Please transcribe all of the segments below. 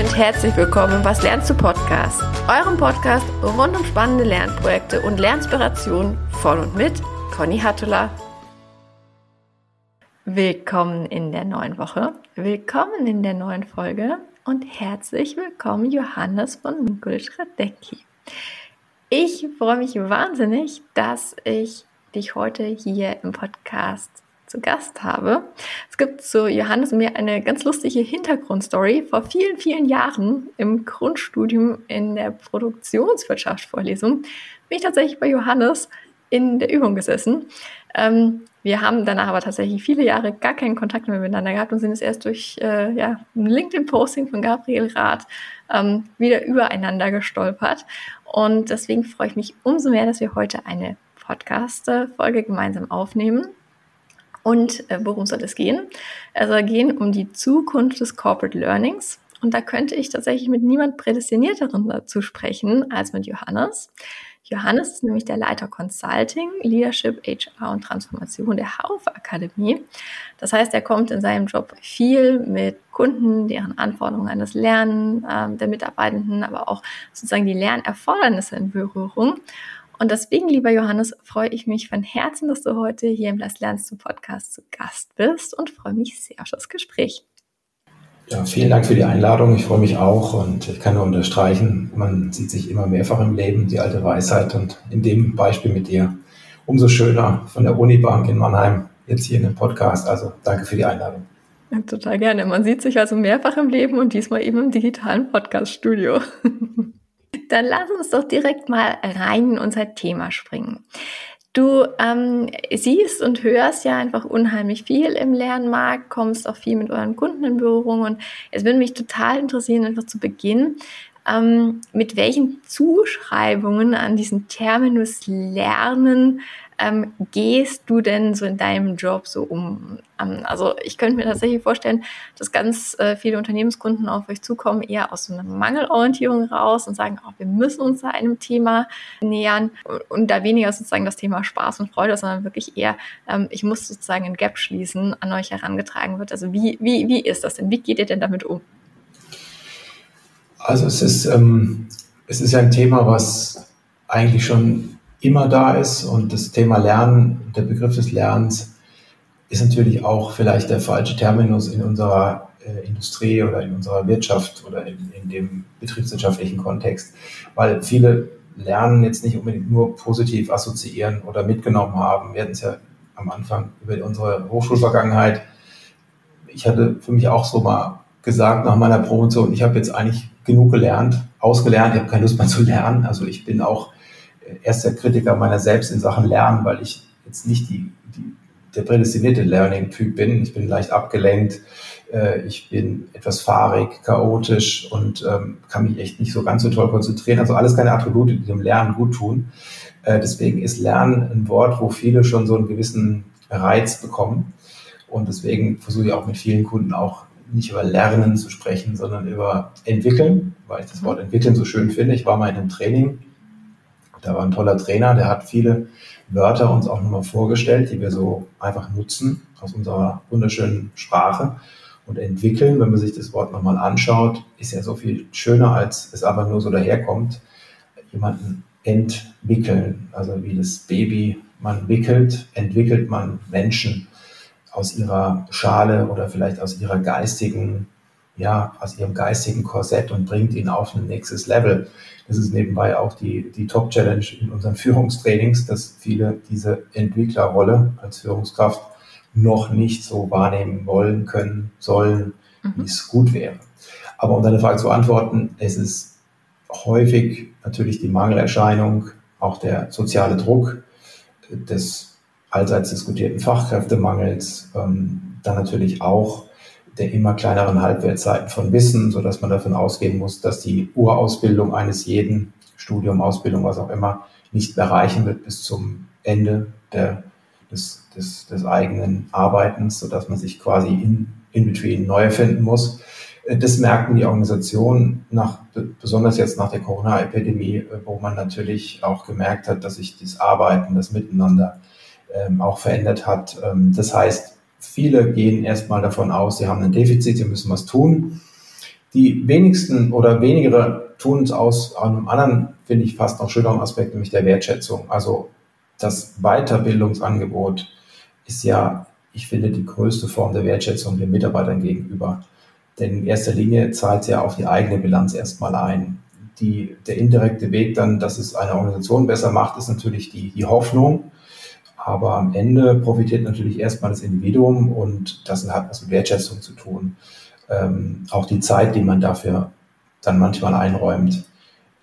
und herzlich willkommen im Was lernst du Podcast, eurem Podcast rund um spannende Lernprojekte und Lernspirationen von und mit Conny Hattula. Willkommen in der neuen Woche, willkommen in der neuen Folge und herzlich willkommen Johannes von Mikulic Radecki. Ich freue mich wahnsinnig, dass ich dich heute hier im Podcast zu Gast habe. Es gibt zu Johannes und mir eine ganz lustige Hintergrundstory. Vor vielen, vielen Jahren im Grundstudium in der Produktionswirtschaftsvorlesung bin ich tatsächlich bei Johannes in der Übung gesessen. Ähm, wir haben danach aber tatsächlich viele Jahre gar keinen Kontakt mehr miteinander gehabt und sind es erst durch äh, ja, ein LinkedIn-Posting von Gabriel Rath ähm, wieder übereinander gestolpert. Und deswegen freue ich mich umso mehr, dass wir heute eine Podcast-Folge gemeinsam aufnehmen. Und äh, worum soll es gehen? Es soll gehen um die Zukunft des Corporate Learnings. Und da könnte ich tatsächlich mit niemand Prädestinierteren dazu sprechen als mit Johannes. Johannes ist nämlich der Leiter Consulting, Leadership, HR und Transformation der Haufe Akademie. Das heißt, er kommt in seinem Job viel mit Kunden, deren Anforderungen an das Lernen äh, der Mitarbeitenden, aber auch sozusagen die Lernerfordernisse in Berührung. Und deswegen, lieber Johannes, freue ich mich von Herzen, dass du heute hier im Lass Lernst du Podcast zu Gast bist und freue mich sehr auf das Gespräch. Ja, vielen Dank für die Einladung. Ich freue mich auch und ich kann nur unterstreichen, man sieht sich immer mehrfach im Leben, die alte Weisheit und in dem Beispiel mit dir umso schöner von der Unibank in Mannheim jetzt hier in dem Podcast. Also danke für die Einladung. Ja, total gerne. Man sieht sich also mehrfach im Leben und diesmal eben im digitalen Podcast-Studio. Dann lass uns doch direkt mal rein in unser Thema springen. Du ähm, siehst und hörst ja einfach unheimlich viel im Lernmarkt, kommst auch viel mit euren Kunden in Berührung und es würde mich total interessieren, einfach zu Beginn, ähm, mit welchen Zuschreibungen an diesen Terminus Lernen ähm, gehst du denn so in deinem Job so um? Ähm, also ich könnte mir tatsächlich vorstellen, dass ganz äh, viele Unternehmenskunden auf euch zukommen, eher aus so einer Mangelorientierung raus und sagen, oh, wir müssen uns einem Thema nähern und, und da weniger sozusagen das Thema Spaß und Freude, sondern wirklich eher, ähm, ich muss sozusagen ein Gap schließen, an euch herangetragen wird. Also wie, wie, wie ist das denn? Wie geht ihr denn damit um? Also es ist, ähm, es ist ja ein Thema, was eigentlich schon immer da ist. Und das Thema Lernen, der Begriff des Lernens ist natürlich auch vielleicht der falsche Terminus in unserer äh, Industrie oder in unserer Wirtschaft oder in, in dem betriebswirtschaftlichen Kontext, weil viele Lernen jetzt nicht unbedingt nur positiv assoziieren oder mitgenommen haben. Wir hatten es ja am Anfang über unsere Hochschulvergangenheit. Ich hatte für mich auch so mal gesagt nach meiner Promotion, ich habe jetzt eigentlich genug gelernt, ausgelernt, ich habe keine Lust mehr zu lernen. Also ich bin auch erster Kritiker meiner selbst in Sachen Lernen, weil ich jetzt nicht die, die, der prädestinierte Learning-Typ bin. Ich bin leicht abgelenkt, äh, ich bin etwas fahrig, chaotisch und ähm, kann mich echt nicht so ganz so toll konzentrieren. Also alles keine Attribute, die dem Lernen gut tun. Äh, deswegen ist Lernen ein Wort, wo viele schon so einen gewissen Reiz bekommen. Und deswegen versuche ich auch mit vielen Kunden auch nicht über Lernen zu sprechen, sondern über Entwickeln, weil ich das Wort Entwickeln so schön finde. Ich war mal in einem Training da war ein toller Trainer, der hat viele Wörter uns auch nochmal vorgestellt, die wir so einfach nutzen aus unserer wunderschönen Sprache und entwickeln. Wenn man sich das Wort nochmal anschaut, ist ja so viel schöner, als es aber nur so daherkommt. Jemanden entwickeln, also wie das Baby man wickelt, entwickelt man Menschen aus ihrer Schale oder vielleicht aus ihrer geistigen ja, aus ihrem geistigen Korsett und bringt ihn auf ein nächstes Level. Das ist nebenbei auch die, die Top-Challenge in unseren Führungstrainings, dass viele diese Entwicklerrolle als Führungskraft noch nicht so wahrnehmen wollen, können, sollen, mhm. wie es gut wäre. Aber um deine Frage zu antworten, es ist häufig natürlich die Mangelerscheinung, auch der soziale Druck des allseits diskutierten Fachkräftemangels, ähm, dann natürlich auch der immer kleineren Halbwertzeiten von Wissen, so dass man davon ausgehen muss, dass die Urausbildung eines jeden, Studium, Ausbildung, was auch immer, nicht erreichen wird bis zum Ende der, des, des, des eigenen Arbeitens, so dass man sich quasi in, in between neu erfinden muss. Äh, das merken die Organisationen nach, besonders jetzt nach der Corona-Epidemie, äh, wo man natürlich auch gemerkt hat, dass sich das Arbeiten, das Miteinander ähm, auch verändert hat. Ähm, das heißt, Viele gehen erstmal davon aus, sie haben ein Defizit, sie müssen was tun. Die wenigsten oder wenigere tun es aus einem anderen, finde ich, fast noch schöneren Aspekt, nämlich der Wertschätzung. Also das Weiterbildungsangebot ist ja, ich finde, die größte Form der Wertschätzung den Mitarbeitern gegenüber. Denn in erster Linie zahlt es ja auf die eigene Bilanz erstmal ein. Die, der indirekte Weg dann, dass es eine Organisation besser macht, ist natürlich die, die Hoffnung. Aber am Ende profitiert natürlich erstmal das Individuum und das hat was mit Wertschätzung zu tun. Ähm, auch die Zeit, die man dafür dann manchmal einräumt.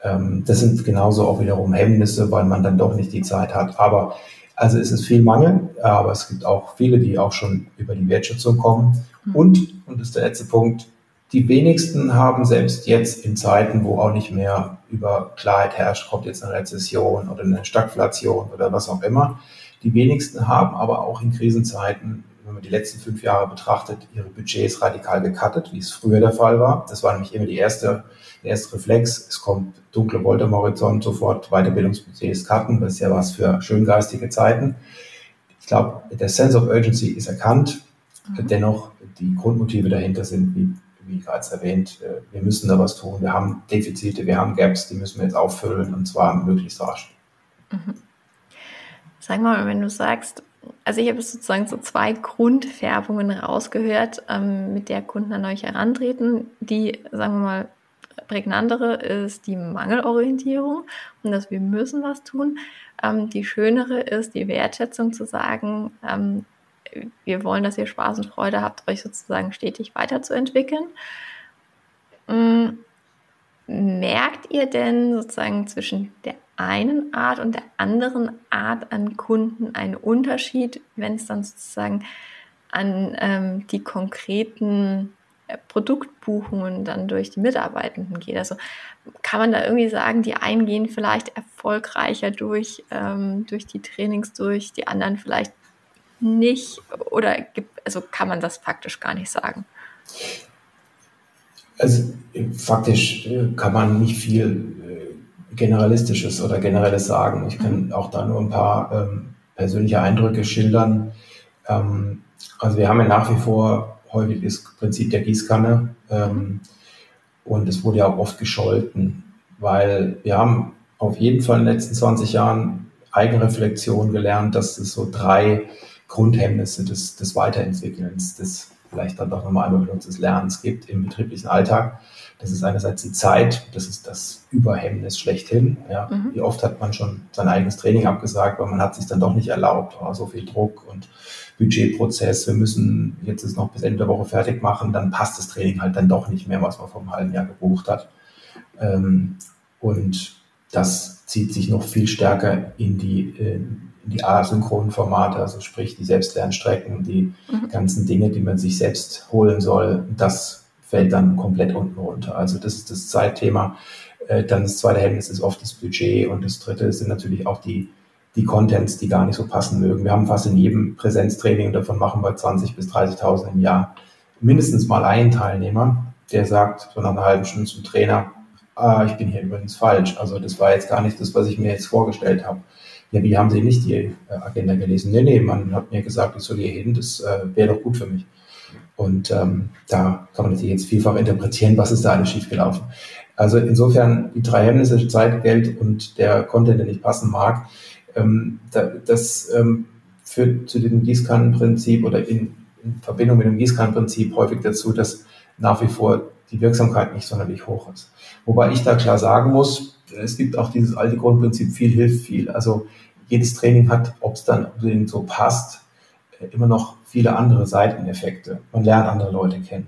Ähm, das sind genauso auch wiederum Hemmnisse, weil man dann doch nicht die Zeit hat. Aber also es ist viel Mangel, aber es gibt auch viele, die auch schon über die Wertschätzung kommen. Mhm. Und, und das ist der letzte Punkt, die wenigsten haben selbst jetzt in Zeiten, wo auch nicht mehr über Klarheit herrscht, kommt jetzt eine Rezession oder eine Stagflation oder was auch immer. Die wenigsten haben aber auch in Krisenzeiten, wenn man die letzten fünf Jahre betrachtet, ihre Budgets radikal gekattet, wie es früher der Fall war. Das war nämlich immer die erste, der erste Reflex. Es kommt dunkle Wolke am Horizont, sofort Weiterbildungsbudgets cutten. Das ist ja was für schöngeistige Zeiten. Ich glaube, der Sense of Urgency ist erkannt. Mhm. Dennoch, die Grundmotive dahinter sind, wie wie bereits erwähnt, äh, wir müssen da was tun. Wir haben Defizite, wir haben Gaps, die müssen wir jetzt auffüllen und zwar möglichst rasch. Mhm. Sag mal, wenn du sagst, also ich habe sozusagen so zwei Grundfärbungen rausgehört, ähm, mit der Kunden an euch herantreten. Die, sagen wir mal, prägnantere ist die Mangelorientierung und dass wir müssen was tun. Ähm, die schönere ist die Wertschätzung zu sagen, ähm, wir wollen, dass ihr Spaß und Freude habt, euch sozusagen stetig weiterzuentwickeln. Mm, merkt ihr denn sozusagen zwischen der einen Art und der anderen Art an Kunden einen Unterschied, wenn es dann sozusagen an ähm, die konkreten äh, Produktbuchungen dann durch die Mitarbeitenden geht. Also kann man da irgendwie sagen, die einen gehen vielleicht erfolgreicher durch, ähm, durch die Trainings durch, die anderen vielleicht nicht oder gibt, also kann man das faktisch gar nicht sagen? Also faktisch äh, kann man nicht viel äh, Generalistisches oder Generelles sagen. Ich kann mhm. auch da nur ein paar ähm, persönliche Eindrücke schildern. Ähm, also wir haben ja nach wie vor häufig das Prinzip der Gießkanne ähm, und es wurde ja auch oft gescholten, weil wir haben auf jeden Fall in den letzten 20 Jahren Eigenreflexion gelernt, dass es so drei Grundhemmnisse des, des Weiterentwickelns, des vielleicht dann doch nochmal einmal benutztes Lernens gibt im betrieblichen Alltag. Das ist einerseits die Zeit, das ist das Überhemmnis schlechthin. Ja. Mhm. Wie oft hat man schon sein eigenes Training abgesagt, weil man hat sich dann doch nicht erlaubt, oh, so viel Druck und Budgetprozess, wir müssen jetzt es noch bis Ende der Woche fertig machen, dann passt das Training halt dann doch nicht mehr, was man vor einem halben Jahr gebucht hat. Ähm, und das zieht sich noch viel stärker in die, die asynchronen Formate, also sprich die Selbstlernstrecken, die mhm. ganzen Dinge, die man sich selbst holen soll, das fällt dann komplett unten runter. Also das ist das Zeitthema. Äh, dann das zweite Hemmnis ist oft das Budget und das dritte sind natürlich auch die, die Contents, die gar nicht so passen mögen. Wir haben fast in jedem Präsenztraining, und davon machen wir 20.000 bis 30.000 im Jahr, mindestens mal einen Teilnehmer, der sagt, so nach einer halben Stunde zum Trainer, ah, ich bin hier übrigens falsch. Also das war jetzt gar nicht das, was ich mir jetzt vorgestellt habe ja, wie haben Sie nicht die äh, Agenda gelesen? Nee, nee, man hat mir gesagt, ich soll hier hin, das äh, wäre doch gut für mich. Und ähm, da kann man natürlich jetzt vielfach interpretieren, was ist da alles schiefgelaufen. Also insofern die drei Hemmnisse, Zeit, Geld und der Content, der nicht passen mag, ähm, da, das ähm, führt zu dem Gießkannenprinzip oder in, in Verbindung mit dem Gießkannenprinzip häufig dazu, dass nach wie vor die Wirksamkeit nicht sonderlich hoch ist. Wobei ich da klar sagen muss, es gibt auch dieses alte Grundprinzip, viel hilft viel. Also jedes Training hat, ob es dann so passt, immer noch viele andere Seiteneffekte. Man lernt andere Leute kennen.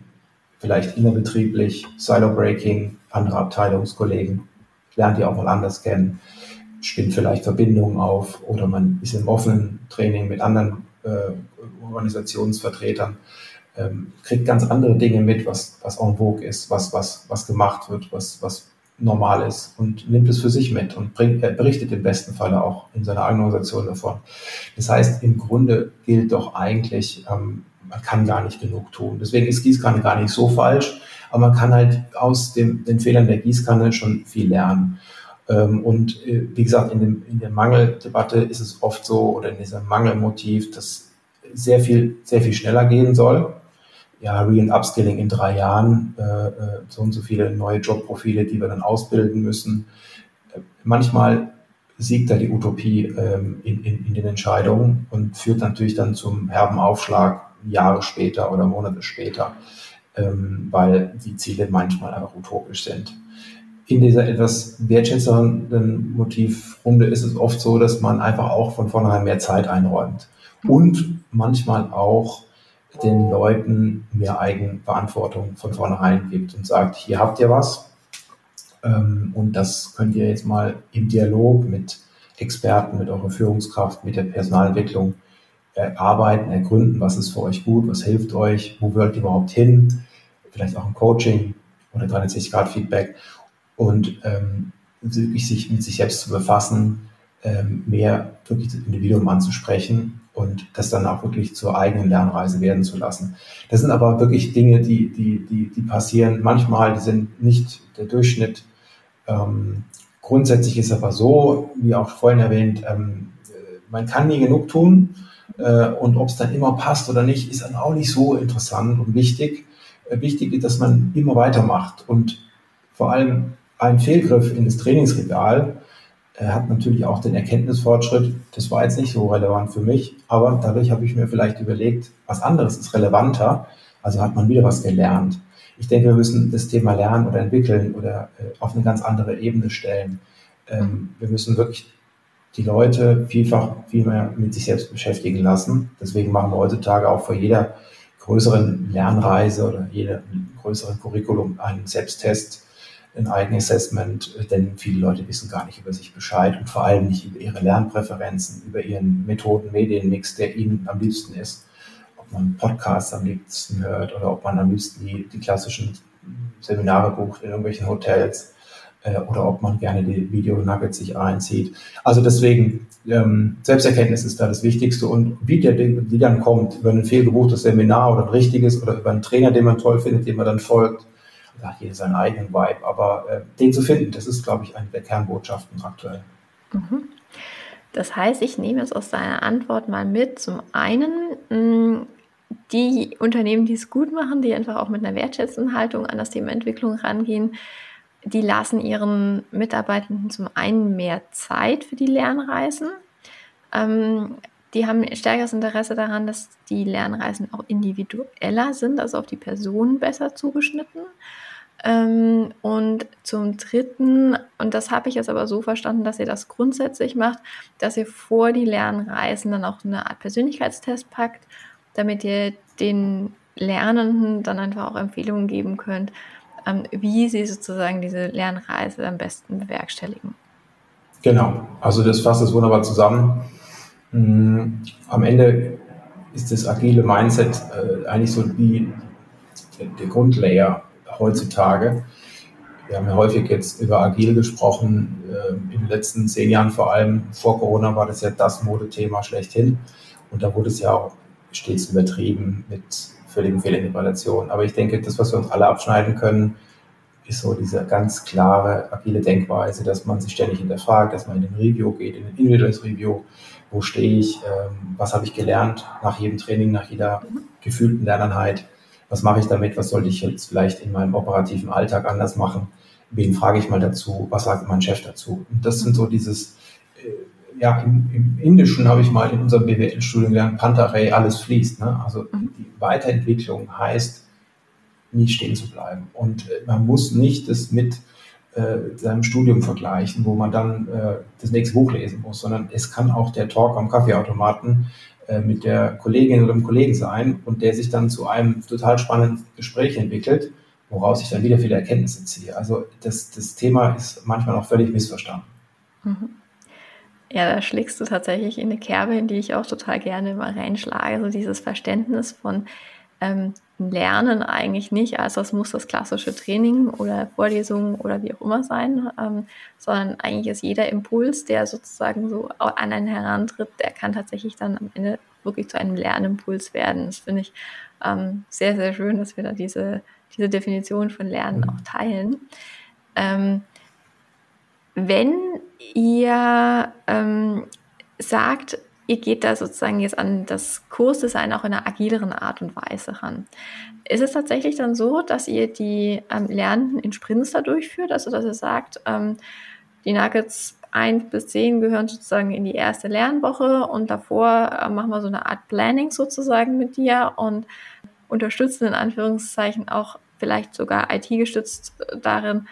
Vielleicht innerbetrieblich, Silo-Breaking, andere Abteilungskollegen, lernt die auch mal anders kennen, spinnt vielleicht Verbindungen auf oder man ist im offenen Training mit anderen äh, Organisationsvertretern, ähm, kriegt ganz andere Dinge mit, was, was en vogue ist, was, was, was gemacht wird, was, was normal ist und nimmt es für sich mit und bringt, er berichtet im besten Falle auch in seiner Organisation davon. Das heißt, im Grunde gilt doch eigentlich, ähm, man kann gar nicht genug tun. Deswegen ist Gießkanne gar nicht so falsch, aber man kann halt aus dem, den Fehlern der Gießkanne schon viel lernen. Ähm, und äh, wie gesagt, in, dem, in der Mangeldebatte ist es oft so, oder in diesem Mangelmotiv, dass sehr viel, sehr viel schneller gehen soll ja, Re- und Upskilling in drei Jahren, äh, äh, so und so viele neue Jobprofile, die wir dann ausbilden müssen. manchmal siegt da die Utopie ähm, in, in, in den Entscheidungen und führt natürlich dann zum herben Aufschlag Jahre später oder Monate später, ähm, weil die Ziele manchmal einfach utopisch sind. In dieser etwas wertschätzenden Motivrunde ist es oft so, dass man einfach auch von vornherein mehr Zeit einräumt und manchmal auch den Leuten mehr Eigenverantwortung von vornherein gibt und sagt, hier habt ihr was. Ähm, und das könnt ihr jetzt mal im Dialog mit Experten, mit eurer Führungskraft, mit der Personalentwicklung erarbeiten, ergründen, was ist für euch gut, was hilft euch, wo wollt ihr überhaupt hin, vielleicht auch ein Coaching oder 360-Grad-Feedback und ähm, wirklich sich mit sich selbst zu befassen, ähm, mehr wirklich das Individuum anzusprechen und das dann auch wirklich zur eigenen Lernreise werden zu lassen. Das sind aber wirklich Dinge, die, die, die, die passieren manchmal, die sind nicht der Durchschnitt. Ähm, grundsätzlich ist aber so, wie auch vorhin erwähnt, ähm, man kann nie genug tun äh, und ob es dann immer passt oder nicht, ist dann auch nicht so interessant und wichtig. Äh, wichtig ist, dass man immer weitermacht und vor allem ein Fehlgriff in das Trainingsregal hat natürlich auch den Erkenntnisfortschritt. Das war jetzt nicht so relevant für mich, aber dadurch habe ich mir vielleicht überlegt, was anderes ist relevanter. Also hat man wieder was gelernt. Ich denke, wir müssen das Thema Lernen oder entwickeln oder äh, auf eine ganz andere Ebene stellen. Ähm, wir müssen wirklich die Leute vielfach viel mehr mit sich selbst beschäftigen lassen. Deswegen machen wir heutzutage auch vor jeder größeren Lernreise oder jedem größeren Curriculum einen Selbsttest ein Eigenassessment, denn viele Leute wissen gar nicht über sich Bescheid und vor allem nicht über ihre Lernpräferenzen, über ihren Methoden-Medienmix, der ihnen am liebsten ist. Ob man Podcasts am liebsten hört oder ob man am liebsten die, die klassischen Seminare bucht in irgendwelchen Hotels äh, oder ob man gerne die Video-Nuggets sich einzieht. Also deswegen, ähm, Selbsterkenntnis ist da das Wichtigste und wie der die dann kommt, über ein fehlgebuchtes Seminar oder ein richtiges oder über einen Trainer, den man toll findet, dem man dann folgt, hat jeder seinen eigenen Vibe, aber äh, den zu finden, das ist, glaube ich, eine der Kernbotschaften aktuell. Mhm. Das heißt, ich nehme es aus deiner Antwort mal mit. Zum einen, mh, die Unternehmen, die es gut machen, die einfach auch mit einer wertschätzenden Haltung an das Thema Entwicklung rangehen, die lassen ihren Mitarbeitenden zum einen mehr Zeit für die Lernreisen. Ähm, die haben stärkeres Interesse daran, dass die Lernreisen auch individueller sind, also auf die Person besser zugeschnitten. Ähm, und zum Dritten, und das habe ich jetzt aber so verstanden, dass ihr das grundsätzlich macht, dass ihr vor die Lernreisen dann auch eine Art Persönlichkeitstest packt, damit ihr den Lernenden dann einfach auch Empfehlungen geben könnt, ähm, wie sie sozusagen diese Lernreise am besten bewerkstelligen. Genau, also das fasst es wunderbar zusammen. Mm, am Ende ist das agile Mindset äh, eigentlich so wie der Grundlayer heutzutage. Wir haben ja häufig jetzt über agil gesprochen, äh, in den letzten zehn Jahren vor allem. Vor Corona war das ja das Modethema schlechthin. Und da wurde es ja auch stets übertrieben mit völligen Fehlinterpretationen. Aber ich denke, das, was wir uns alle abschneiden können, ist so diese ganz klare agile Denkweise, dass man sich ständig hinterfragt, dass man in den Review geht, in ein individuelles Review. Wo stehe ich? Ähm, was habe ich gelernt nach jedem Training, nach jeder gefühlten Lerneinheit? Was mache ich damit, was sollte ich jetzt vielleicht in meinem operativen Alltag anders machen, wen frage ich mal dazu, was sagt mein Chef dazu. Und das sind so dieses, äh, ja, im, im Indischen habe ich mal in unserem BWL-Studium gelernt, Pantarei, alles fließt. Ne? Also mhm. die Weiterentwicklung heißt, nie stehen zu bleiben. Und äh, man muss nicht das mit äh, seinem Studium vergleichen, wo man dann äh, das nächste Buch lesen muss, sondern es kann auch der Talk am Kaffeeautomaten äh, mit der Kollegin oder dem Kollegen sein und der sich dann zu einem total spannenden Gespräch entwickelt, woraus ich dann wieder viele Erkenntnisse ziehe. Also das, das Thema ist manchmal auch völlig missverstanden. Mhm. Ja, da schlägst du tatsächlich in eine Kerbe, in die ich auch total gerne mal reinschlage. So dieses Verständnis von ähm, Lernen eigentlich nicht, also es muss das klassische Training oder Vorlesungen oder wie auch immer sein, ähm, sondern eigentlich ist jeder Impuls, der sozusagen so an einen herantritt, der kann tatsächlich dann am Ende wirklich zu einem Lernimpuls werden. Das finde ich ähm, sehr, sehr schön, dass wir da diese, diese Definition von Lernen mhm. auch teilen. Ähm, wenn ihr ähm, sagt, ihr geht da sozusagen jetzt an das Kursdesign auch in einer agileren Art und Weise ran. Ist es tatsächlich dann so, dass ihr die ähm, Lernenden in Sprints da durchführt? Also, dass ihr sagt, ähm, die Nuggets 1 bis 10 gehören sozusagen in die erste Lernwoche und davor äh, machen wir so eine Art Planning sozusagen mit dir und unterstützen in Anführungszeichen auch vielleicht sogar IT gestützt darin,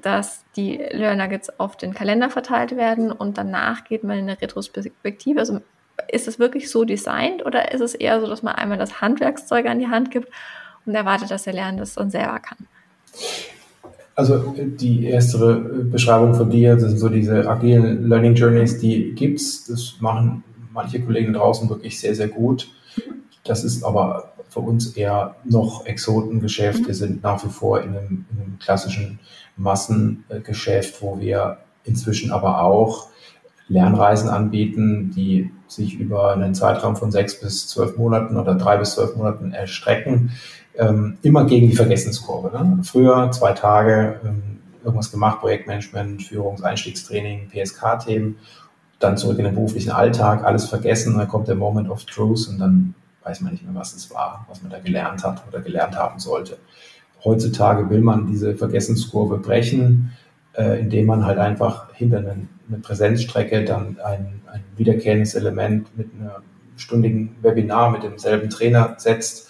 dass die Learnuggets auf den Kalender verteilt werden und danach geht man in eine Retrospektive. Also ist es wirklich so designt oder ist es eher so, dass man einmal das Handwerkszeug an die Hand gibt und erwartet, dass der Lernende das dann selber kann? Also die erste Beschreibung von dir, das sind so diese agilen Learning Journeys, die gibt's. Das machen manche Kollegen draußen wirklich sehr, sehr gut. Das ist aber für uns eher noch Exotengeschäft. Wir sind nach wie vor in einem, in einem klassischen Massengeschäft, wo wir inzwischen aber auch Lernreisen anbieten, die sich über einen Zeitraum von sechs bis zwölf Monaten oder drei bis zwölf Monaten erstrecken, ähm, immer gegen die Vergessenskurve. Ne? Früher zwei Tage ähm, irgendwas gemacht, Projektmanagement, Führungseinstiegstraining, PSK-Themen, dann zurück in den beruflichen Alltag, alles vergessen, dann kommt der Moment of Truth und dann weiß man nicht mehr, was es war, was man da gelernt hat oder gelernt haben sollte. Heutzutage will man diese Vergessenskurve brechen, äh, indem man halt einfach hinter eine, eine Präsenzstrecke dann ein, ein wiederkehrendes Element mit einem stündigen Webinar mit demselben Trainer setzt,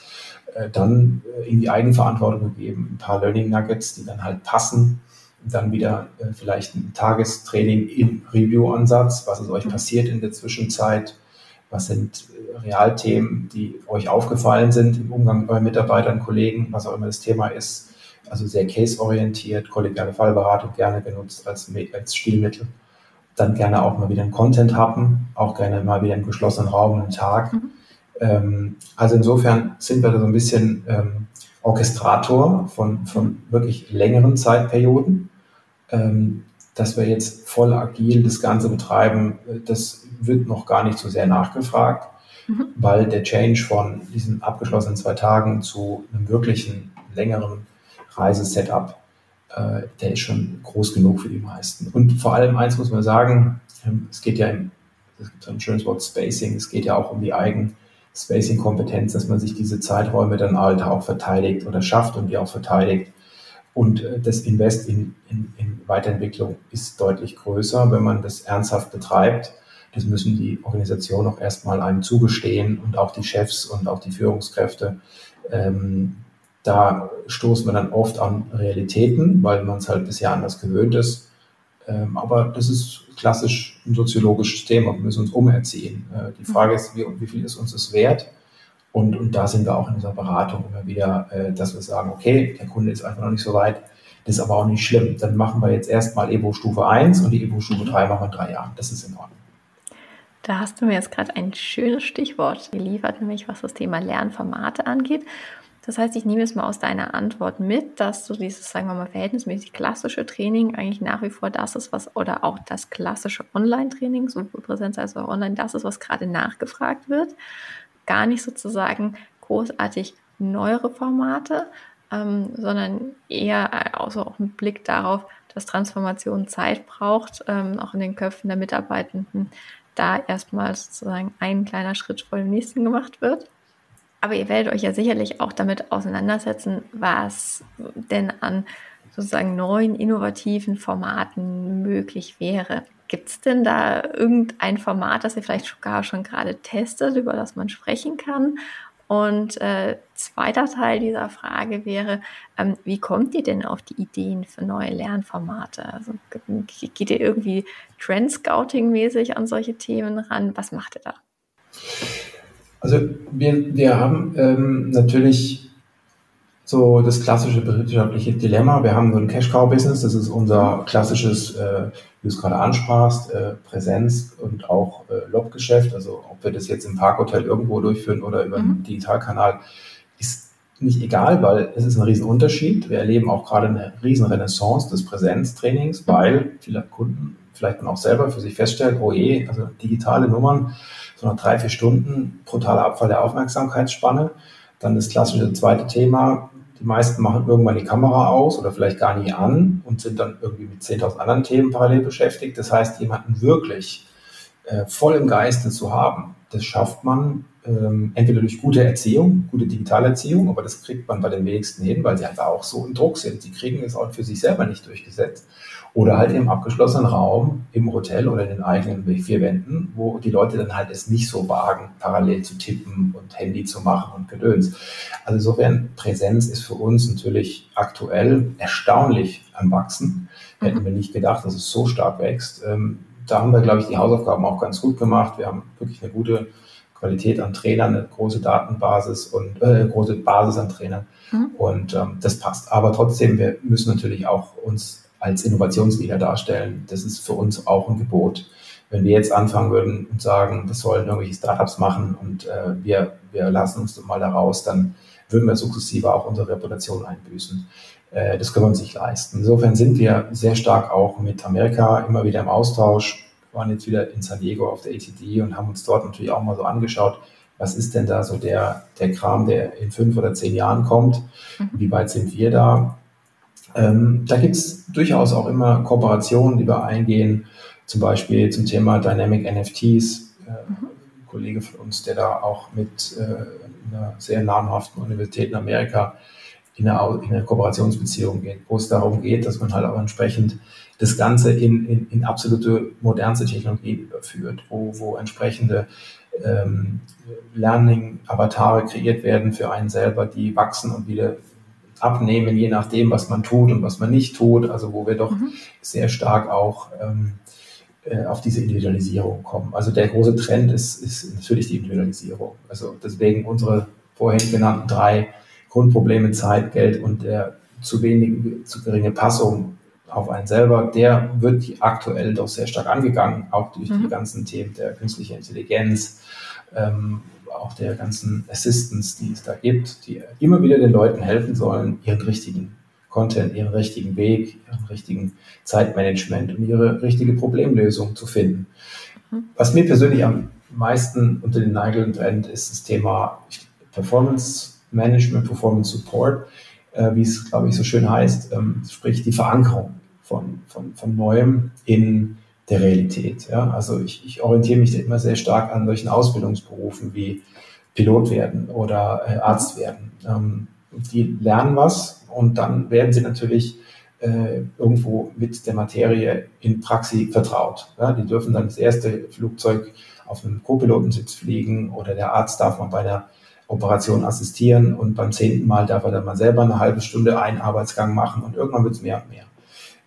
äh, dann äh, in die Eigenverantwortung gegeben, ein paar Learning Nuggets, die dann halt passen, dann wieder äh, vielleicht ein Tagestraining im Review-Ansatz, was ist euch passiert in der Zwischenzeit, was sind Realthemen, die euch aufgefallen sind im Umgang mit euren Mitarbeitern, Kollegen, was auch immer das Thema ist. Also sehr case-orientiert, kollegiale Fallberatung gerne genutzt als, als Stilmittel. Dann gerne auch mal wieder einen Content haben, auch gerne mal wieder im geschlossenen Raum einen Tag. Mhm. Ähm, also insofern sind wir da so ein bisschen ähm, Orchestrator von, von wirklich längeren Zeitperioden. Ähm, dass wir jetzt voll agil das Ganze betreiben, das wird noch gar nicht so sehr nachgefragt, mhm. weil der Change von diesen abgeschlossenen zwei Tagen zu einem wirklichen längeren Reisesetup, äh, der ist schon groß genug für die meisten. Und vor allem eins muss man sagen, ähm, es geht ja im, es gibt so ein schönes Wort Spacing, es geht ja auch um die Eigen- Spacing-Kompetenz, dass man sich diese Zeiträume dann halt auch verteidigt oder schafft und die auch verteidigt. Und äh, das Invest in, in, in Weiterentwicklung ist deutlich größer, wenn man das ernsthaft betreibt. Das müssen die Organisationen auch erstmal einem zugestehen und auch die Chefs und auch die Führungskräfte. Ähm, da stoßen wir dann oft an Realitäten, weil man es halt bisher anders gewöhnt ist. Ähm, aber das ist klassisch ein soziologisches Thema. Wir müssen uns umerziehen. Äh, die Frage ist, wie, wie viel ist uns das wert? Und, und da sind wir auch in dieser Beratung immer wieder, äh, dass wir sagen, okay, der Kunde ist einfach noch nicht so weit, das ist aber auch nicht schlimm. Dann machen wir jetzt erstmal Evo Stufe 1 und die Evo Stufe 3 machen wir in drei Jahren. Das ist in Ordnung. Da hast du mir jetzt gerade ein schönes Stichwort geliefert, nämlich was das Thema Lernformate angeht. Das heißt, ich nehme es mal aus deiner Antwort mit, dass du dieses, sagen wir mal, verhältnismäßig klassische Training eigentlich nach wie vor das ist, was, oder auch das klassische Online-Training, sowohl Präsenz als auch Online, das ist, was gerade nachgefragt wird gar nicht sozusagen großartig neuere Formate, ähm, sondern eher also auch mit Blick darauf, dass Transformation Zeit braucht, ähm, auch in den Köpfen der Mitarbeitenden, da erstmal sozusagen ein kleiner Schritt vor dem nächsten gemacht wird. Aber ihr werdet euch ja sicherlich auch damit auseinandersetzen, was denn an sozusagen neuen, innovativen Formaten möglich wäre. Gibt es denn da irgendein Format, das ihr vielleicht sogar schon gerade testet, über das man sprechen kann? Und äh, zweiter Teil dieser Frage wäre, ähm, wie kommt ihr denn auf die Ideen für neue Lernformate? Also geht ihr irgendwie Trend-Scouting-mäßig an solche Themen ran? Was macht ihr da? Also wir, wir haben ähm, natürlich so das klassische wirtschaftliche Dilemma. Wir haben so ein Cash-Cow-Business, das ist unser klassisches, äh, wie du es gerade ansprachst, äh, Präsenz- und auch äh, Lobgeschäft. Also ob wir das jetzt im Parkhotel irgendwo durchführen oder über mhm. einen Digitalkanal, ist nicht egal, weil es ist ein Riesenunterschied. Wir erleben auch gerade eine Riesenrenaissance des Präsenztrainings, mhm. weil viele Kunden vielleicht dann auch selber für sich feststellen, oh je, also digitale Nummern, so nach drei, vier Stunden, brutaler Abfall der Aufmerksamkeitsspanne. Dann das klassische zweite Thema, die meisten machen irgendwann die Kamera aus oder vielleicht gar nie an und sind dann irgendwie mit 10.000 anderen Themen parallel beschäftigt. Das heißt, jemanden wirklich äh, voll im Geiste zu haben, das schafft man ähm, entweder durch gute Erziehung, gute Digitalerziehung, aber das kriegt man bei den wenigsten hin, weil sie einfach auch so im Druck sind. Sie kriegen es auch für sich selber nicht durchgesetzt. Oder halt im abgeschlossenen Raum, im Hotel oder in den eigenen vier Wänden, wo die Leute dann halt es nicht so wagen, parallel zu tippen und Handy zu machen und Gedöns. Also insofern, Präsenz ist für uns natürlich aktuell erstaunlich am Wachsen. Mhm. Hätten wir nicht gedacht, dass es so stark wächst. Ähm, da haben wir, glaube ich, die Hausaufgaben auch ganz gut gemacht. Wir haben wirklich eine gute Qualität an Trainern, eine große Datenbasis und äh, große Basis an Trainern. Mhm. Und ähm, das passt. Aber trotzdem, wir müssen natürlich auch uns als Innovationsleader darstellen. Das ist für uns auch ein Gebot. Wenn wir jetzt anfangen würden und sagen, das sollen irgendwelche Startups machen und äh, wir, wir lassen uns mal da raus, dann würden wir sukzessive auch unsere Reputation einbüßen. Äh, das können wir uns nicht leisten. Insofern sind wir sehr stark auch mit Amerika immer wieder im Austausch. Wir waren jetzt wieder in San Diego auf der ATD und haben uns dort natürlich auch mal so angeschaut, was ist denn da so der, der Kram, der in fünf oder zehn Jahren kommt? Mhm. Wie weit sind wir da? Ähm, da gibt es durchaus auch immer Kooperationen, die wir eingehen, zum Beispiel zum Thema Dynamic NFTs. Äh, mhm. Ein Kollege von uns, der da auch mit äh, einer sehr namhaften Universität in Amerika in eine, in eine Kooperationsbeziehung geht, wo es darum geht, dass man halt auch entsprechend das Ganze in, in, in absolute modernste Technologie überführt, wo, wo entsprechende ähm, Learning-Avatare kreiert werden für einen selber, die wachsen und wieder abnehmen, je nachdem, was man tut und was man nicht tut. Also wo wir doch mhm. sehr stark auch ähm, äh, auf diese Individualisierung kommen. Also der große Trend ist, ist natürlich die Individualisierung. Also deswegen unsere vorhin genannten drei Grundprobleme Zeit, Geld und der zu wenig, zu geringe Passung auf einen selber, der wird aktuell doch sehr stark angegangen, auch durch mhm. die ganzen Themen der künstlichen Intelligenz, ähm, auch der ganzen Assistants, die es da gibt, die immer wieder den Leuten helfen sollen, ihren richtigen Content, ihren richtigen Weg, ihren richtigen Zeitmanagement und ihre richtige Problemlösung zu finden. Mhm. Was mir persönlich am meisten unter den Nägeln brennt, ist das Thema Performance Management, Performance Support, äh, wie es, glaube ich, so schön heißt, ähm, sprich die Verankerung von, von, von Neuem in der Realität. Ja? Also ich, ich orientiere mich da immer sehr stark an solchen Ausbildungsberufen wie Pilot werden oder äh, Arzt werden. Ähm, die lernen was und dann werden sie natürlich äh, irgendwo mit der Materie in Praxis vertraut. Ja? Die dürfen dann das erste Flugzeug auf einem Co-Pilotensitz fliegen oder der Arzt darf mal bei der Operation assistieren und beim zehnten Mal darf er dann mal selber eine halbe Stunde einen Arbeitsgang machen und irgendwann wird es mehr und mehr.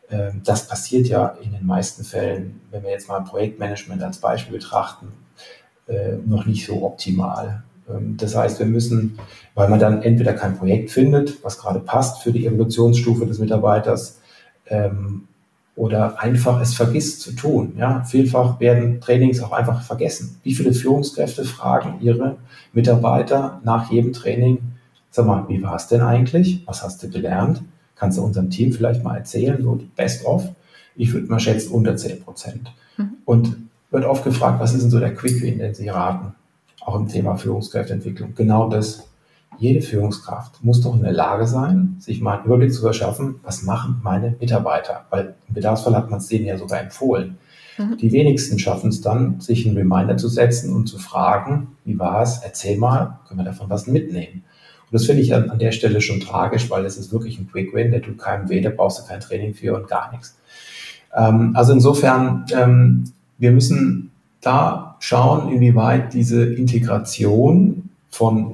Ähm, das passiert ja in den meisten Fällen, wenn wir jetzt mal Projektmanagement als Beispiel betrachten, äh, noch nicht so optimal. Ähm, das heißt, wir müssen, weil man dann entweder kein Projekt findet, was gerade passt für die Evolutionsstufe des Mitarbeiters, ähm, oder einfach es vergisst zu tun. Ja, vielfach werden Trainings auch einfach vergessen. Wie viele Führungskräfte fragen ihre Mitarbeiter nach jedem Training, sag mal, wie war es denn eigentlich? Was hast du gelernt? Kannst du unserem Team vielleicht mal erzählen, so die Best-of? Ich würde mal schätzen, unter 10 Prozent. Mhm. Und wird oft gefragt, was ist denn so der Quick-Win, den Sie raten? Auch im Thema Führungskräfteentwicklung. Genau das. Jede Führungskraft muss doch in der Lage sein, sich mal einen Überblick zu verschaffen, was machen meine Mitarbeiter? Weil im Bedarfsfall hat man es denen ja sogar empfohlen. Mhm. Die wenigsten schaffen es dann, sich einen Reminder zu setzen und zu fragen, wie war es? Erzähl mal, können wir davon was mitnehmen? Und das finde ich an, an der Stelle schon tragisch, weil es ist wirklich ein Quick Win, der tut keinem weh, da brauchst du kein Training für und gar nichts. Ähm, also insofern, ähm, wir müssen da schauen, inwieweit diese Integration von,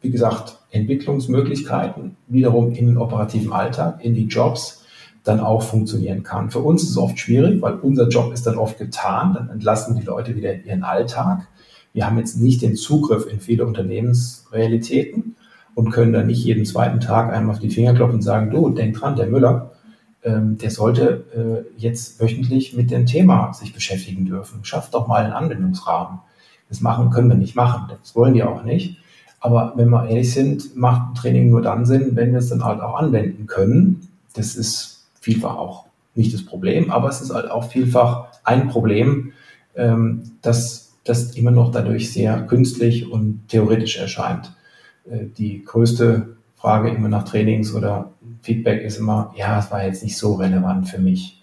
wie gesagt, Entwicklungsmöglichkeiten wiederum in den operativen Alltag, in die Jobs, dann auch funktionieren kann. Für uns ist es oft schwierig, weil unser Job ist dann oft getan, dann entlassen die Leute wieder in ihren Alltag. Wir haben jetzt nicht den Zugriff in viele Unternehmensrealitäten und können dann nicht jeden zweiten Tag einmal auf die Finger klopfen und sagen, du, denk dran, der Müller, ähm, der sollte äh, jetzt wöchentlich mit dem Thema sich beschäftigen dürfen. Schafft doch mal einen Anwendungsrahmen. Das machen können wir nicht machen. Das wollen wir auch nicht. Aber wenn wir ehrlich sind, macht ein Training nur dann Sinn, wenn wir es dann halt auch anwenden können. Das ist vielfach auch nicht das Problem, aber es ist halt auch vielfach ein Problem, ähm, dass das immer noch dadurch sehr künstlich und theoretisch erscheint. Äh, die größte Frage immer nach Trainings oder Feedback ist immer, ja, es war jetzt nicht so relevant für mich.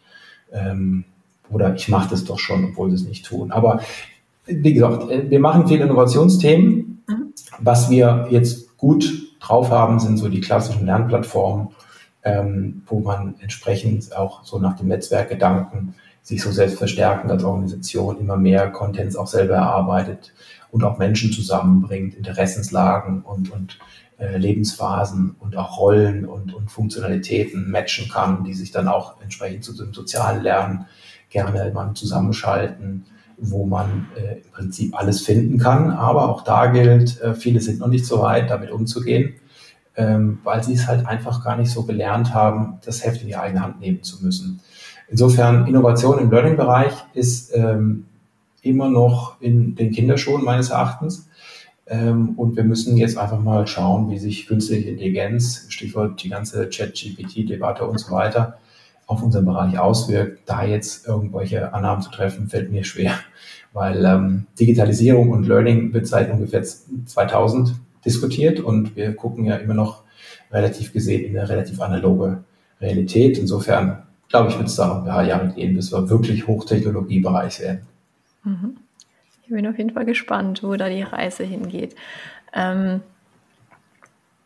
Ähm, oder ich mache das doch schon, obwohl sie es nicht tun. Aber wie gesagt, äh, wir machen viele Innovationsthemen. Mhm. Was wir jetzt gut drauf haben, sind so die klassischen Lernplattformen, ähm, wo man entsprechend auch so nach dem Netzwerkgedanken sich so selbst verstärkend als Organisation immer mehr Contents auch selber erarbeitet und auch Menschen zusammenbringt, Interessenslagen und, und äh, Lebensphasen und auch Rollen und, und Funktionalitäten matchen kann, die sich dann auch entsprechend zu dem sozialen Lernen gerne mal zusammenschalten, wo man äh, im Prinzip alles finden kann. Aber auch da gilt, äh, viele sind noch nicht so weit, damit umzugehen, ähm, weil sie es halt einfach gar nicht so gelernt haben, das Heft in die eigene Hand nehmen zu müssen. Insofern Innovation im Learning-Bereich ist ähm, immer noch in den Kinderschuhen meines Erachtens. Ähm, und wir müssen jetzt einfach mal schauen, wie sich künstliche Intelligenz, Stichwort die ganze Chat-GPT-Debatte und so weiter, auf unseren Bereich auswirkt. Da jetzt irgendwelche Annahmen zu treffen, fällt mir schwer, weil ähm, Digitalisierung und Learning wird seit ungefähr 2000 diskutiert und wir gucken ja immer noch relativ gesehen in eine relativ analoge Realität. Insofern glaube ich, wird es da noch ein paar Jahre gehen, bis wir wirklich Hochtechnologiebereich werden. Ich bin auf jeden Fall gespannt, wo da die Reise hingeht. Ähm,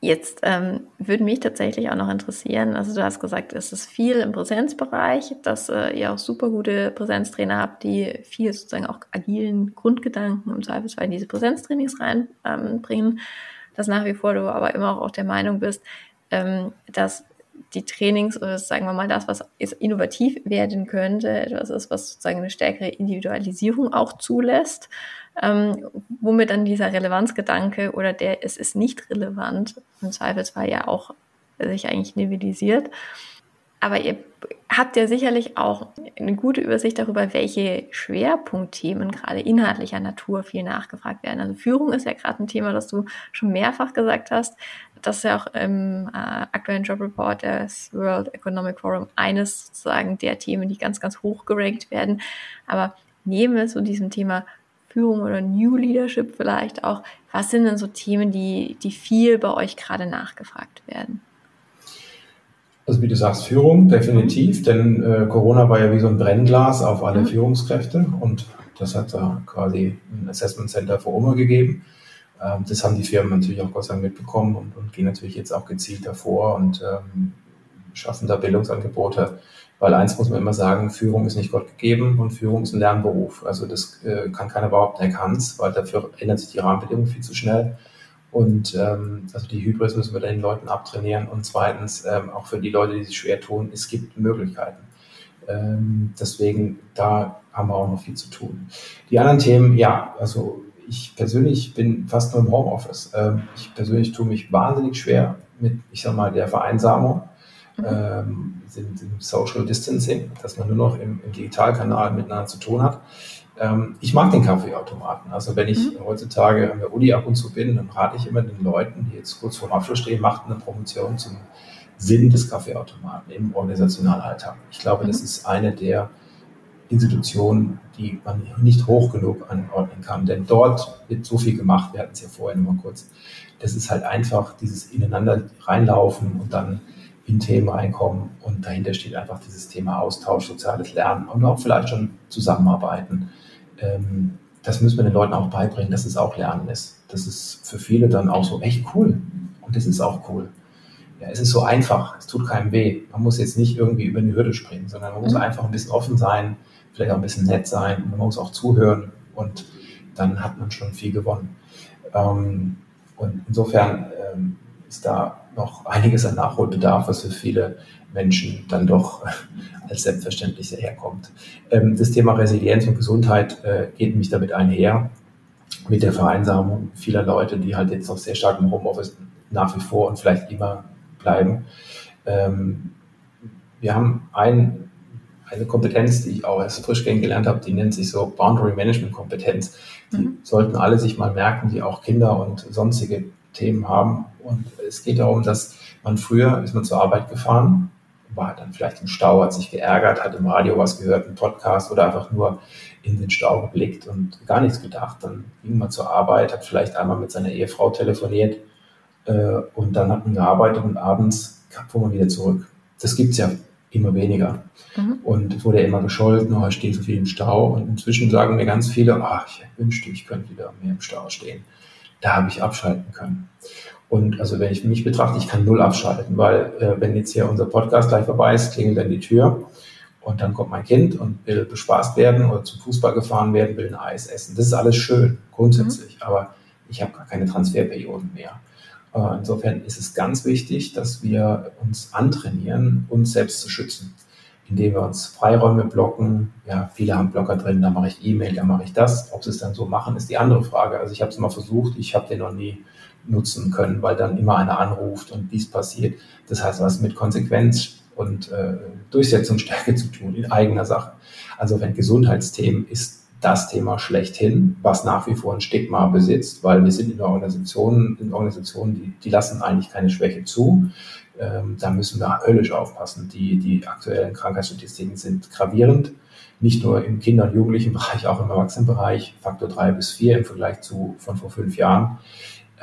jetzt ähm, würde mich tatsächlich auch noch interessieren, also du hast gesagt, es ist viel im Präsenzbereich, dass äh, ihr auch super gute Präsenztrainer habt, die viel sozusagen auch agilen Grundgedanken im Zweifelsfall in diese Präsenztrainings reinbringen, ähm, dass nach wie vor du aber immer auch der Meinung bist, ähm, dass die Trainings oder sagen wir mal das, was innovativ werden könnte, etwas ist, was sozusagen eine stärkere Individualisierung auch zulässt, ähm, womit dann dieser Relevanzgedanke oder der es ist nicht relevant im Zweifelsfall ja auch sich eigentlich nivelisiert. Aber ihr habt ja sicherlich auch eine gute Übersicht darüber, welche Schwerpunktthemen gerade inhaltlicher Natur viel nachgefragt werden. Also Führung ist ja gerade ein Thema, das du schon mehrfach gesagt hast. Das ist ja auch im äh, aktuellen Job Report des World Economic Forum eines sozusagen der Themen, die ganz, ganz hoch gerankt werden. Aber neben es so diesem Thema Führung oder New Leadership vielleicht auch, was sind denn so Themen, die, die viel bei euch gerade nachgefragt werden? Also wie du sagst, Führung definitiv, mhm. denn äh, Corona war ja wie so ein Brennglas auf alle mhm. Führungskräfte und das hat da quasi ein Assessment Center für Oma gegeben. Ähm, das haben die Firmen natürlich auch Gott sei Dank mitbekommen und, und gehen natürlich jetzt auch gezielt davor und ähm, schaffen da Bildungsangebote. Weil eins muss man immer sagen, Führung ist nicht Gott gegeben und Führung ist ein Lernberuf. Also das äh, kann keiner behaupten, er kann weil dafür ändern sich die Rahmenbedingungen viel zu schnell. Und ähm, also die Hybris müssen wir den Leuten abtrainieren. Und zweitens, ähm, auch für die Leute, die sich schwer tun, es gibt Möglichkeiten. Ähm, deswegen, da haben wir auch noch viel zu tun. Die anderen Themen, ja, also ich persönlich bin fast nur im Homeoffice. Ähm, ich persönlich tue mich wahnsinnig schwer mit, ich sag mal, der Vereinsamung. Mhm. Ähm, dem, dem Social Distancing, dass man nur noch im, im Digitalkanal miteinander zu tun hat. Ähm, ich mag den Kaffeeautomaten. Also wenn ich mhm. heutzutage an der Uni ab und zu bin, dann rate ich immer den Leuten, die jetzt kurz vor dem Abschluss stehen, macht eine Promotion zum Sinn des Kaffeeautomaten im organisationalen Alltag. Ich glaube, mhm. das ist eine der Institutionen, die man nicht hoch genug anordnen kann. Denn dort wird so viel gemacht, wir hatten es ja vorher nur mal kurz. Das ist halt einfach dieses Ineinander reinlaufen und dann in Themen reinkommen. Und dahinter steht einfach dieses Thema Austausch, soziales Lernen und auch vielleicht schon Zusammenarbeiten ähm, das müssen wir den Leuten auch beibringen, dass es auch Lernen ist. Das ist für viele dann auch so echt cool. Und das ist auch cool. Ja, es ist so einfach, es tut keinem weh. Man muss jetzt nicht irgendwie über eine Hürde springen, sondern man muss mhm. einfach ein bisschen offen sein, vielleicht auch ein bisschen nett sein, man muss auch zuhören und dann hat man schon viel gewonnen. Ähm, und insofern ähm, ist da noch einiges an Nachholbedarf, was für viele Menschen dann doch als selbstverständlich herkommt. Ähm, das Thema Resilienz und Gesundheit äh, geht nämlich damit einher, mit der Vereinsamung vieler Leute, die halt jetzt noch sehr stark im Homeoffice nach wie vor und vielleicht immer bleiben. Wir haben ein, eine Kompetenz, die ich auch erst frisch kennengelernt habe, die nennt sich so Boundary Management Kompetenz. Die mhm. sollten alle sich mal merken, die auch Kinder und sonstige Themen haben. Und es geht darum, dass man früher ist man zur Arbeit gefahren war dann vielleicht im Stau, hat sich geärgert, hat im Radio was gehört, einen Podcast oder einfach nur in den Stau geblickt und gar nichts gedacht. Dann ging man zur Arbeit, hat vielleicht einmal mit seiner Ehefrau telefoniert äh, und dann hat man gearbeitet und abends fuhr man wieder zurück. Das gibt es ja immer weniger. Mhm. Und wurde immer gescholten, oh, ich stehe so viel im Stau. Und inzwischen sagen mir ganz viele, ach, ich wünschte, ich könnte wieder mehr im Stau stehen. Da habe ich abschalten können. Und also wenn ich mich betrachte, ich kann null abschalten, weil äh, wenn jetzt hier unser Podcast gleich vorbei ist, klingelt dann die Tür und dann kommt mein Kind und will bespaßt werden oder zum Fußball gefahren werden, will ein Eis essen. Das ist alles schön, grundsätzlich, mhm. aber ich habe gar keine Transferperioden mehr. Äh, insofern ist es ganz wichtig, dass wir uns antrainieren, uns selbst zu schützen, indem wir uns Freiräume blocken. Ja, viele haben Blocker drin, da mache ich E-Mail, da mache ich das. Ob sie es dann so machen, ist die andere Frage. Also ich habe es mal versucht, ich habe den noch nie nutzen können, weil dann immer einer anruft und dies passiert. Das heißt, was mit Konsequenz und äh, Durchsetzungsstärke zu tun in eigener Sache. Also wenn Gesundheitsthemen ist das Thema schlechthin, was nach wie vor ein Stigma besitzt, weil wir sind in Organisationen, in Organisationen, die, die lassen eigentlich keine Schwäche zu. Ähm, da müssen wir höllisch aufpassen. Die, die aktuellen Krankheitsstatistiken sind gravierend, nicht nur im Kinder- und Jugendlichenbereich, auch im Erwachsenenbereich, Faktor drei bis vier im Vergleich zu von vor fünf Jahren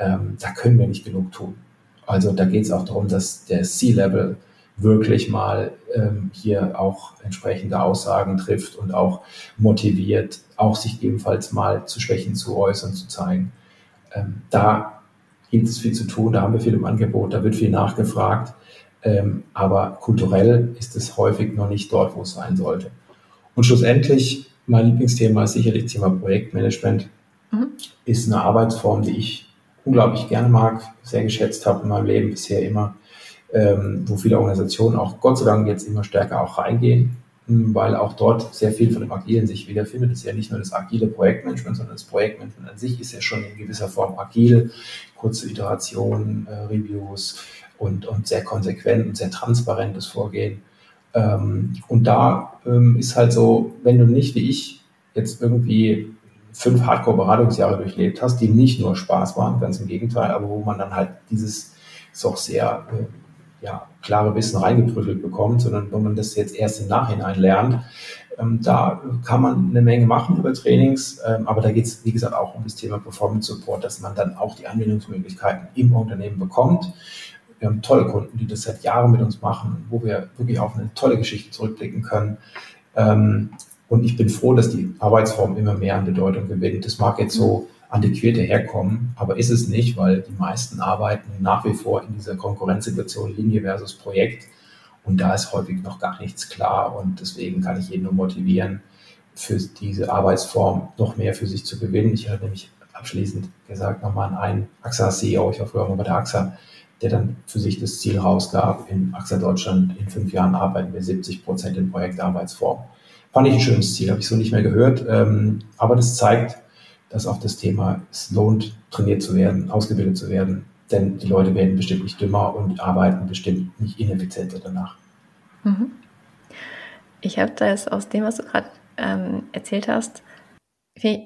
ähm, da können wir nicht genug tun. Also da geht es auch darum, dass der C-Level wirklich mal ähm, hier auch entsprechende Aussagen trifft und auch motiviert, auch sich ebenfalls mal zu Schwächen zu äußern, zu zeigen. Ähm, da gibt es viel zu tun, da haben wir viel im Angebot, da wird viel nachgefragt, ähm, aber kulturell ist es häufig noch nicht dort, wo es sein sollte. Und schlussendlich, mein Lieblingsthema ist sicherlich das Thema Projektmanagement, mhm. ist eine Arbeitsform, die ich unglaublich gerne mag, sehr geschätzt habe in meinem Leben bisher immer, ähm, wo viele Organisationen auch Gott sei Dank jetzt immer stärker auch reingehen, hm, weil auch dort sehr viel von dem Agilen sich wiederfindet. Es ist ja nicht nur das agile Projektmanagement, sondern das Projektmanagement an sich ist ja schon in gewisser Form agil, kurze Iterationen, äh, Reviews und, und sehr konsequent und sehr transparentes Vorgehen. Ähm, und da ähm, ist halt so, wenn du nicht wie ich jetzt irgendwie fünf Hardcore-Beratungsjahre durchlebt hast, die nicht nur Spaß waren, ganz im Gegenteil, aber wo man dann halt dieses so sehr äh, ja, klare Wissen reingeprügelt bekommt, sondern wo man das jetzt erst im Nachhinein lernt. Ähm, da kann man eine Menge machen über Trainings, ähm, aber da geht es, wie gesagt, auch um das Thema Performance Support, dass man dann auch die Anwendungsmöglichkeiten im Unternehmen bekommt. Wir haben tolle Kunden, die das seit Jahren mit uns machen, wo wir wirklich auf eine tolle Geschichte zurückblicken können. Ähm, und ich bin froh, dass die Arbeitsform immer mehr an Bedeutung gewinnt. Das mag jetzt so antiquiert herkommen, aber ist es nicht, weil die meisten arbeiten nach wie vor in dieser Konkurrenzsituation Linie versus Projekt. Und da ist häufig noch gar nichts klar. Und deswegen kann ich jeden nur motivieren, für diese Arbeitsform noch mehr für sich zu gewinnen. Ich hatte nämlich abschließend gesagt nochmal an einen AXA-CEO, ich war früher mal bei der AXA, der dann für sich das Ziel rausgab, in AXA Deutschland in fünf Jahren arbeiten wir 70 Prozent in Projektarbeitsform. Fand ich ein schönes Ziel, habe ich so nicht mehr gehört. Ähm, aber das zeigt, dass auch das Thema es lohnt, trainiert zu werden, ausgebildet zu werden. Denn die Leute werden bestimmt nicht dümmer und arbeiten bestimmt nicht ineffizienter danach. Mhm. Ich habe das aus dem, was du gerade ähm, erzählt hast,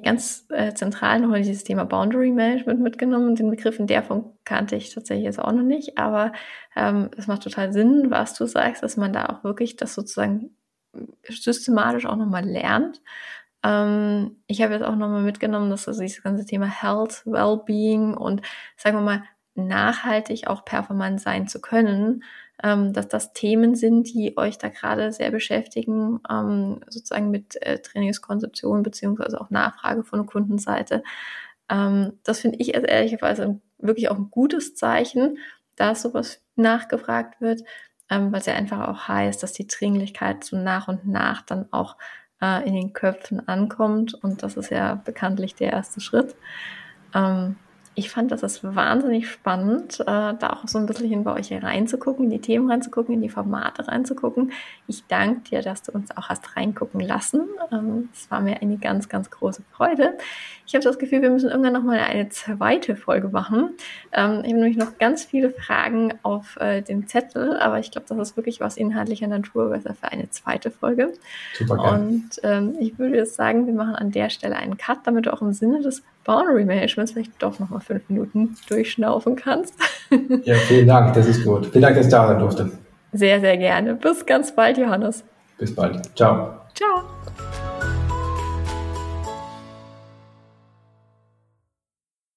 ganz äh, zentral nochmal dieses Thema Boundary Management mitgenommen. Den Begriff in der Form kannte ich tatsächlich jetzt auch noch nicht, aber ähm, es macht total Sinn, was du sagst, dass man da auch wirklich das sozusagen systematisch auch nochmal lernt. Ähm, ich habe jetzt auch nochmal mitgenommen, dass also dieses ganze Thema Health, Wellbeing und sagen wir mal nachhaltig auch performant sein zu können, ähm, dass das Themen sind, die euch da gerade sehr beschäftigen, ähm, sozusagen mit äh, Trainingskonzeption beziehungsweise auch Nachfrage von Kundenseite. Ähm, das finde ich als ehrlicherweise wirklich auch ein gutes Zeichen, dass sowas nachgefragt wird ähm, was ja einfach auch heißt, dass die Dringlichkeit so nach und nach dann auch äh, in den Köpfen ankommt. Und das ist ja bekanntlich der erste Schritt. Ähm, ich fand das ist wahnsinnig spannend, äh, da auch so ein bisschen bei euch reinzugucken, in die Themen reinzugucken, in die Formate reinzugucken. Ich danke dir, dass du uns auch hast reingucken lassen. Ähm, es war mir eine ganz, ganz große Freude. Ich habe das Gefühl, wir müssen irgendwann nochmal eine zweite Folge machen. Ähm, ich habe nämlich noch ganz viele Fragen auf äh, dem Zettel, aber ich glaube, das ist wirklich was inhaltlicher Natur besser für eine zweite Folge. Super geil. Und ähm, ich würde jetzt sagen, wir machen an der Stelle einen Cut, damit du auch im Sinne des Boundary Managements vielleicht doch nochmal fünf Minuten durchschnaufen kannst. ja, vielen Dank, das ist gut. Vielen Dank, dass ich da sein durfte. Sehr, sehr gerne. Bis ganz bald, Johannes. Bis bald. Ciao.